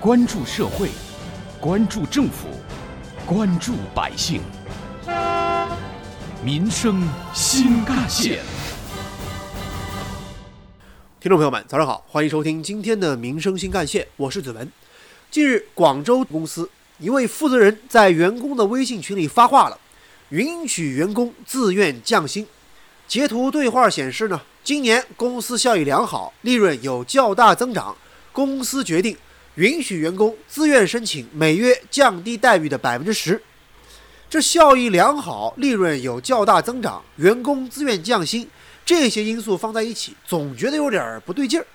关注社会，关注政府，关注百姓，民生新干线。听众朋友们，早上好，欢迎收听今天的《民生新干线》，我是子文。近日，广州公司一位负责人在员工的微信群里发话了，允许员工自愿降薪。截图对话显示呢，今年公司效益良好，利润有较大增长，公司决定允许员工自愿申请每月降低待遇的百分之十。这效益良好，利润有较大增长，员工自愿降薪。这些因素放在一起，总觉得有点不对劲儿。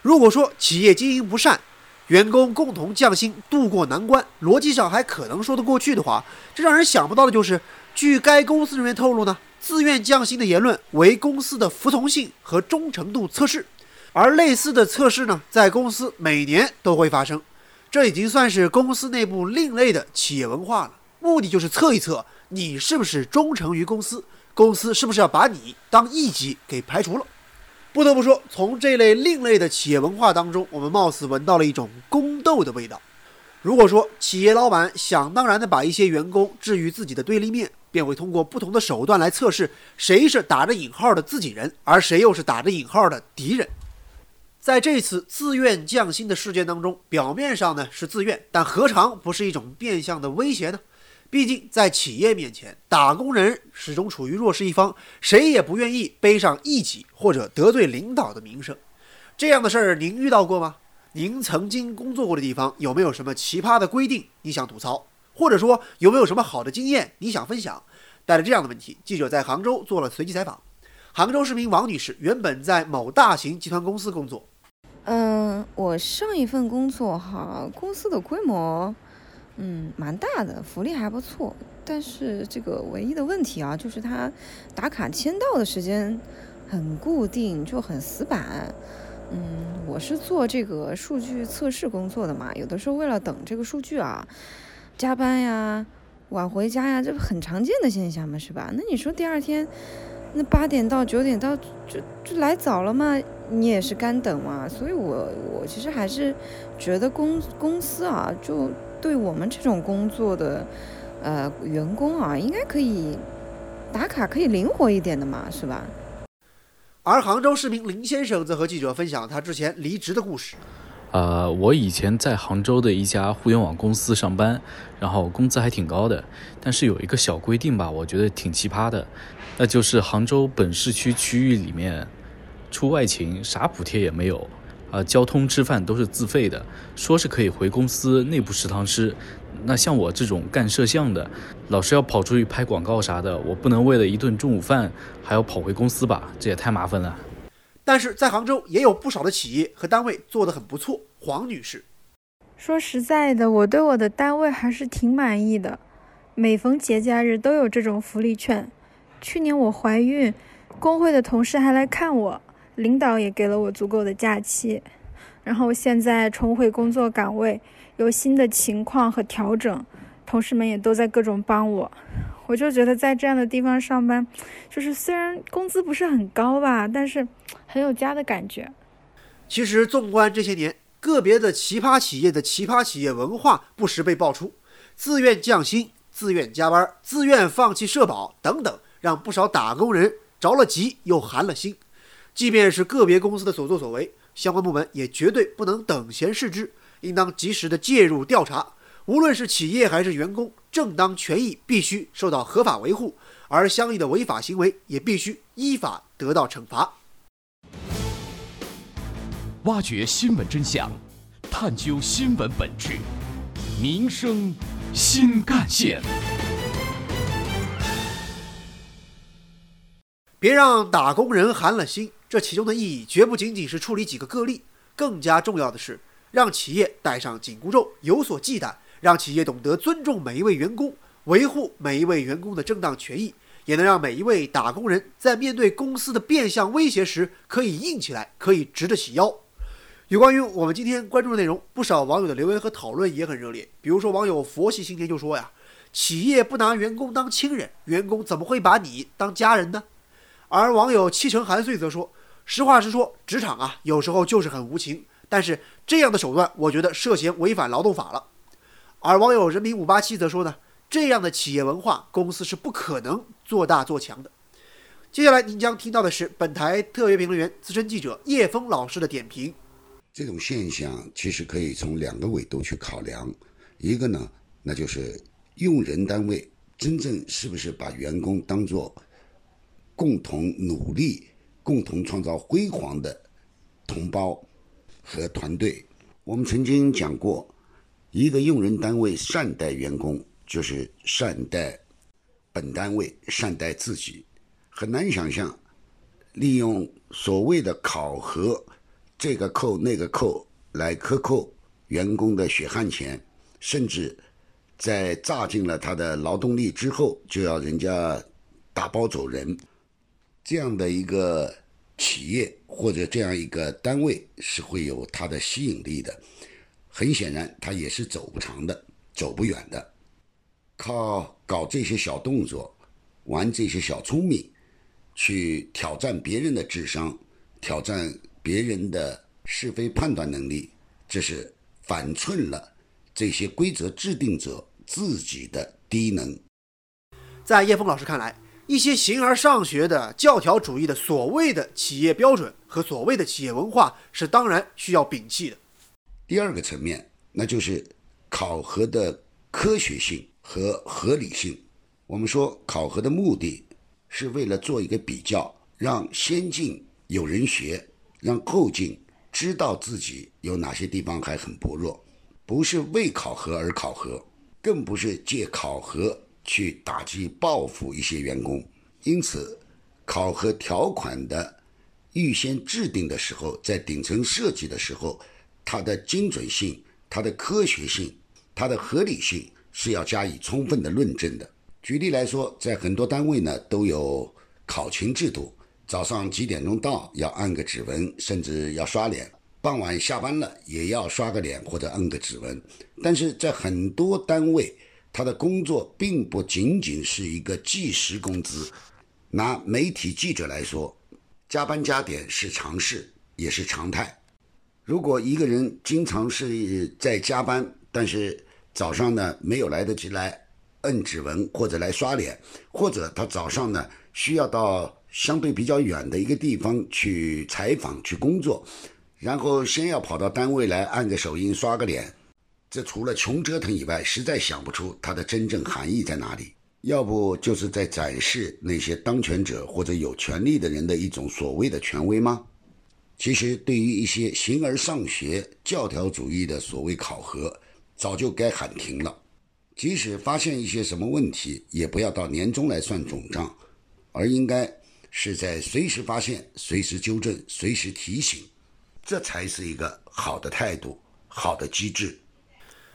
如果说企业经营不善，员工共同降薪渡过难关，逻辑上还可能说得过去的话，这让人想不到的就是，据该公司人员透露呢，自愿降薪的言论为公司的服从性和忠诚度测试，而类似的测试呢，在公司每年都会发生。这已经算是公司内部另类的企业文化了，目的就是测一测你是不是忠诚于公司。公司是不是要把你当一级给排除了？不得不说，从这类另类的企业文化当中，我们貌似闻到了一种宫斗的味道。如果说企业老板想当然的把一些员工置于自己的对立面，便会通过不同的手段来测试谁是打着引号的自己人，而谁又是打着引号的敌人。在这次自愿降薪的事件当中，表面上呢是自愿，但何尝不是一种变相的威胁呢？毕竟，在企业面前，打工人始终处于弱势一方，谁也不愿意背上一己或者得罪领导的名声。这样的事儿，您遇到过吗？您曾经工作过的地方有没有什么奇葩的规定你想吐槽？或者说，有没有什么好的经验你想分享？带着这样的问题，记者在杭州做了随机采访。杭州市民王女士原本在某大型集团公司工作。嗯，我上一份工作哈，公司的规模。嗯，蛮大的，福利还不错，但是这个唯一的问题啊，就是他打卡签到的时间很固定，就很死板。嗯，我是做这个数据测试工作的嘛，有的时候为了等这个数据啊，加班呀，晚回家呀，这不很常见的现象嘛，是吧？那你说第二天那八点到九点到，就就来早了嘛，你也是干等嘛，所以我我其实还是觉得公公司啊，就。对我们这种工作的，呃，员工啊，应该可以打卡，可以灵活一点的嘛，是吧？而杭州市民林先生则和记者分享他之前离职的故事。呃，我以前在杭州的一家互联网公司上班，然后工资还挺高的，但是有一个小规定吧，我觉得挺奇葩的，那就是杭州本市区区域里面出外勤啥补贴也没有。啊，交通吃饭都是自费的，说是可以回公司内部食堂吃。那像我这种干摄像的，老是要跑出去拍广告啥的，我不能为了一顿中午饭还要跑回公司吧？这也太麻烦了。但是在杭州也有不少的企业和单位做得很不错。黄女士说：“实在的，我对我的单位还是挺满意的，每逢节假日都有这种福利券。去年我怀孕，工会的同事还来看我。”领导也给了我足够的假期，然后现在重回工作岗位，有新的情况和调整，同事们也都在各种帮我，我就觉得在这样的地方上班，就是虽然工资不是很高吧，但是很有家的感觉。其实纵观这些年，个别的奇葩企业的奇葩企业文化不时被爆出，自愿降薪、自愿加班、自愿放弃社保等等，让不少打工人着了急又寒了心。即便是个别公司的所作所为，相关部门也绝对不能等闲视之，应当及时的介入调查。无论是企业还是员工，正当权益必须受到合法维护，而相应的违法行为也必须依法得到惩罚。挖掘新闻真相，探究新闻本质，民生新干线。别让打工人寒了心。这其中的意义绝不仅仅是处理几个个例，更加重要的是让企业戴上紧箍咒，有所忌惮，让企业懂得尊重每一位员工，维护每一位员工的正当权益，也能让每一位打工人在面对公司的变相威胁时可以硬起来，可以直得起腰。有关于我们今天关注的内容，不少网友的留言和讨论也很热烈。比如说，网友佛系青年就说呀：“企业不拿员工当亲人，员工怎么会把你当家人呢？”而网友七成寒岁则说。实话实说，职场啊，有时候就是很无情。但是这样的手段，我觉得涉嫌违反劳动法了。而网友人民五八七则说呢，这样的企业文化，公司是不可能做大做强的。接下来您将听到的是本台特约评论员、资深记者叶峰老师的点评。这种现象其实可以从两个维度去考量，一个呢，那就是用人单位真正是不是把员工当作共同努力、共同创造辉煌的同胞和团队。我们曾经讲过，一个用人单位善待员工，就是善待本单位、善待自己。很难想象，利用所谓的考核，这个扣那个扣来克扣员工的血汗钱，甚至在榨尽了他的劳动力之后，就要人家打包走人，这样的一个企业或者这样一个单位是会有它的吸引力的。很显然，他也是走不长的，走不远的。靠搞这些小动作，玩这些小聪明。去挑战别人的智商，挑战别人的是非判断能力，这是反衬了这些规则制定者自己的低能。在叶峰老师看来，一些形而上学的教条主义的所谓的企业标准和所谓的企业文化是当然需要摒弃的。第二个层面，那就是考核的科学性和合理性。我们说考核的目的。是为了做一个比较，让先进有人学，让后进知道自己有哪些地方还很薄弱，不是为考核而考核，更不是借考核去打击报复一些员工。因此，考核条款的预先制定的时候，在顶层设计的时候，它的精准性、它的科学性、它的合理性是要加以充分的论证的。举例来说，在很多单位呢都有考勤制度，早上几点钟到要按个指纹，甚至要刷脸；傍晚下班了也要刷个脸或者按个指纹。但是在很多单位，他的工作并不仅仅是一个计时工资。拿媒体记者来说，加班加点是常事，也是常态。如果一个人经常是在加班，但是早上呢没有来得及来。摁指纹或者来刷脸，或者他早上呢需要到相对比较远的一个地方去采访去工作，然后先要跑到单位来按个手印刷个脸，这除了穷折腾以外，实在想不出它的真正含义在哪里。要不就是在展示那些当权者或者有权力的人的一种所谓的权威吗？其实对于一些形而上学、教条主义的所谓考核，早就该喊停了。即使发现一些什么问题，也不要到年终来算总账，而应该是在随时发现、随时纠正、随时提醒，这才是一个好的态度、好的机制。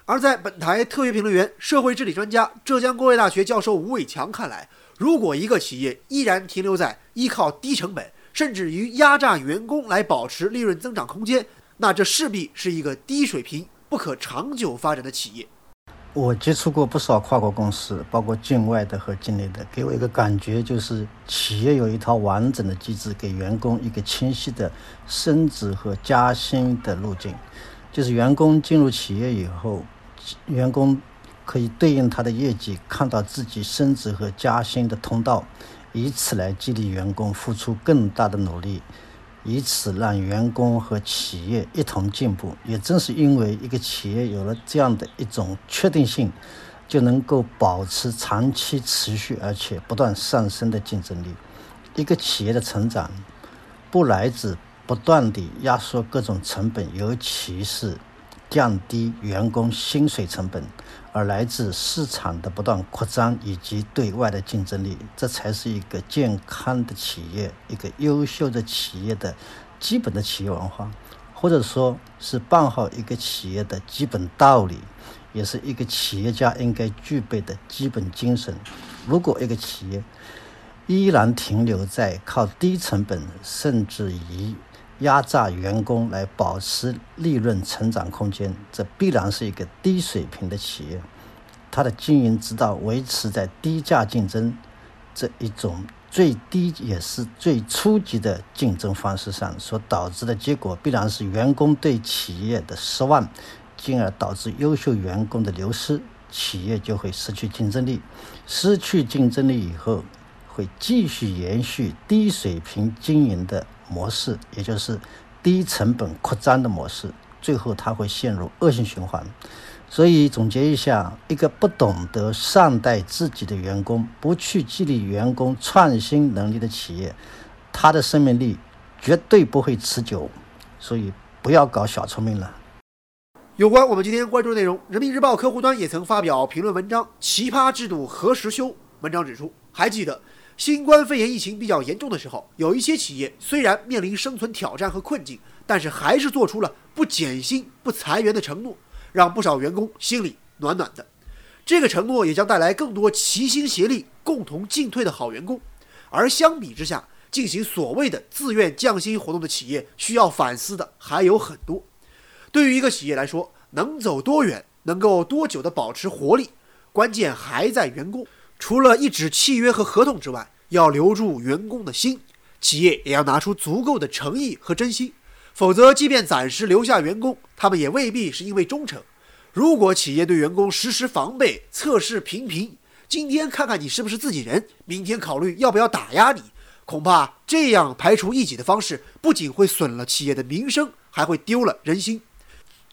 而在本台特约评论员、社会治理专家、浙江工业大学教授吴伟强看来，如果一个企业依然停留在依靠低成本，甚至于压榨员工来保持利润增长空间，那这势必是一个低水平、不可长久发展的企业。我接触过不少跨国公司，包括境外的和境内的，给我一个感觉就是，企业有一套完整的机制，给员工一个清晰的升职和加薪的路径。就是员工进入企业以后，员工可以对应他的业绩，看到自己升职和加薪的通道，以此来激励员工付出更大的努力。以此让员工和企业一同进步。也正是因为一个企业有了这样的一种确定性，就能够保持长期持续而且不断上升的竞争力。一个企业的成长，不来自不断地压缩各种成本，尤其是降低员工薪水成本。而来自市场的不断扩张以及对外的竞争力，这才是一个健康的企业、一个优秀的企业的基本的企业文化，或者说是办好一个企业的基本道理，也是一个企业家应该具备的基本精神。如果一个企业依然停留在靠低成本，甚至于压榨员工来保持利润成长空间，这必然是一个低水平的企业。它的经营之道维持在低价竞争这一种最低也是最初级的竞争方式上所导致的结果，必然是员工对企业的失望，进而导致优秀员工的流失，企业就会失去竞争力。失去竞争力以后，会继续延续低水平经营的模式，也就是低成本扩张的模式，最后它会陷入恶性循环。所以总结一下，一个不懂得善待自己的员工，不去激励员工创新能力的企业，它的生命力绝对不会持久。所以不要搞小聪明了。有关我们今天关注的内容，人民日报客户端也曾发表评论文章《奇葩制度何时休》。文章指出，还记得新冠肺炎疫情比较严重的时候，有一些企业虽然面临生存挑战和困境，但是还是做出了不减薪、不裁员的承诺。让不少员工心里暖暖的，这个承诺也将带来更多齐心协力、共同进退的好员工。而相比之下，进行所谓的自愿降薪活动的企业，需要反思的还有很多。对于一个企业来说，能走多远，能够多久的保持活力，关键还在员工。除了一纸契约和合同之外，要留住员工的心，企业也要拿出足够的诚意和真心。否则，即便暂时留下员工，他们也未必是因为忠诚。如果企业对员工实施防备测试频频，今天看看你是不是自己人，明天考虑要不要打压你，恐怕这样排除异己的方式，不仅会损了企业的名声，还会丢了人心。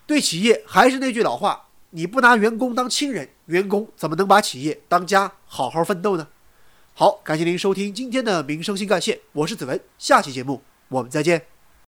对企业还是那句老话：你不拿员工当亲人，员工怎么能把企业当家，好好奋斗呢？好，感谢您收听今天的民生新干线，我是子文，下期节目我们再见。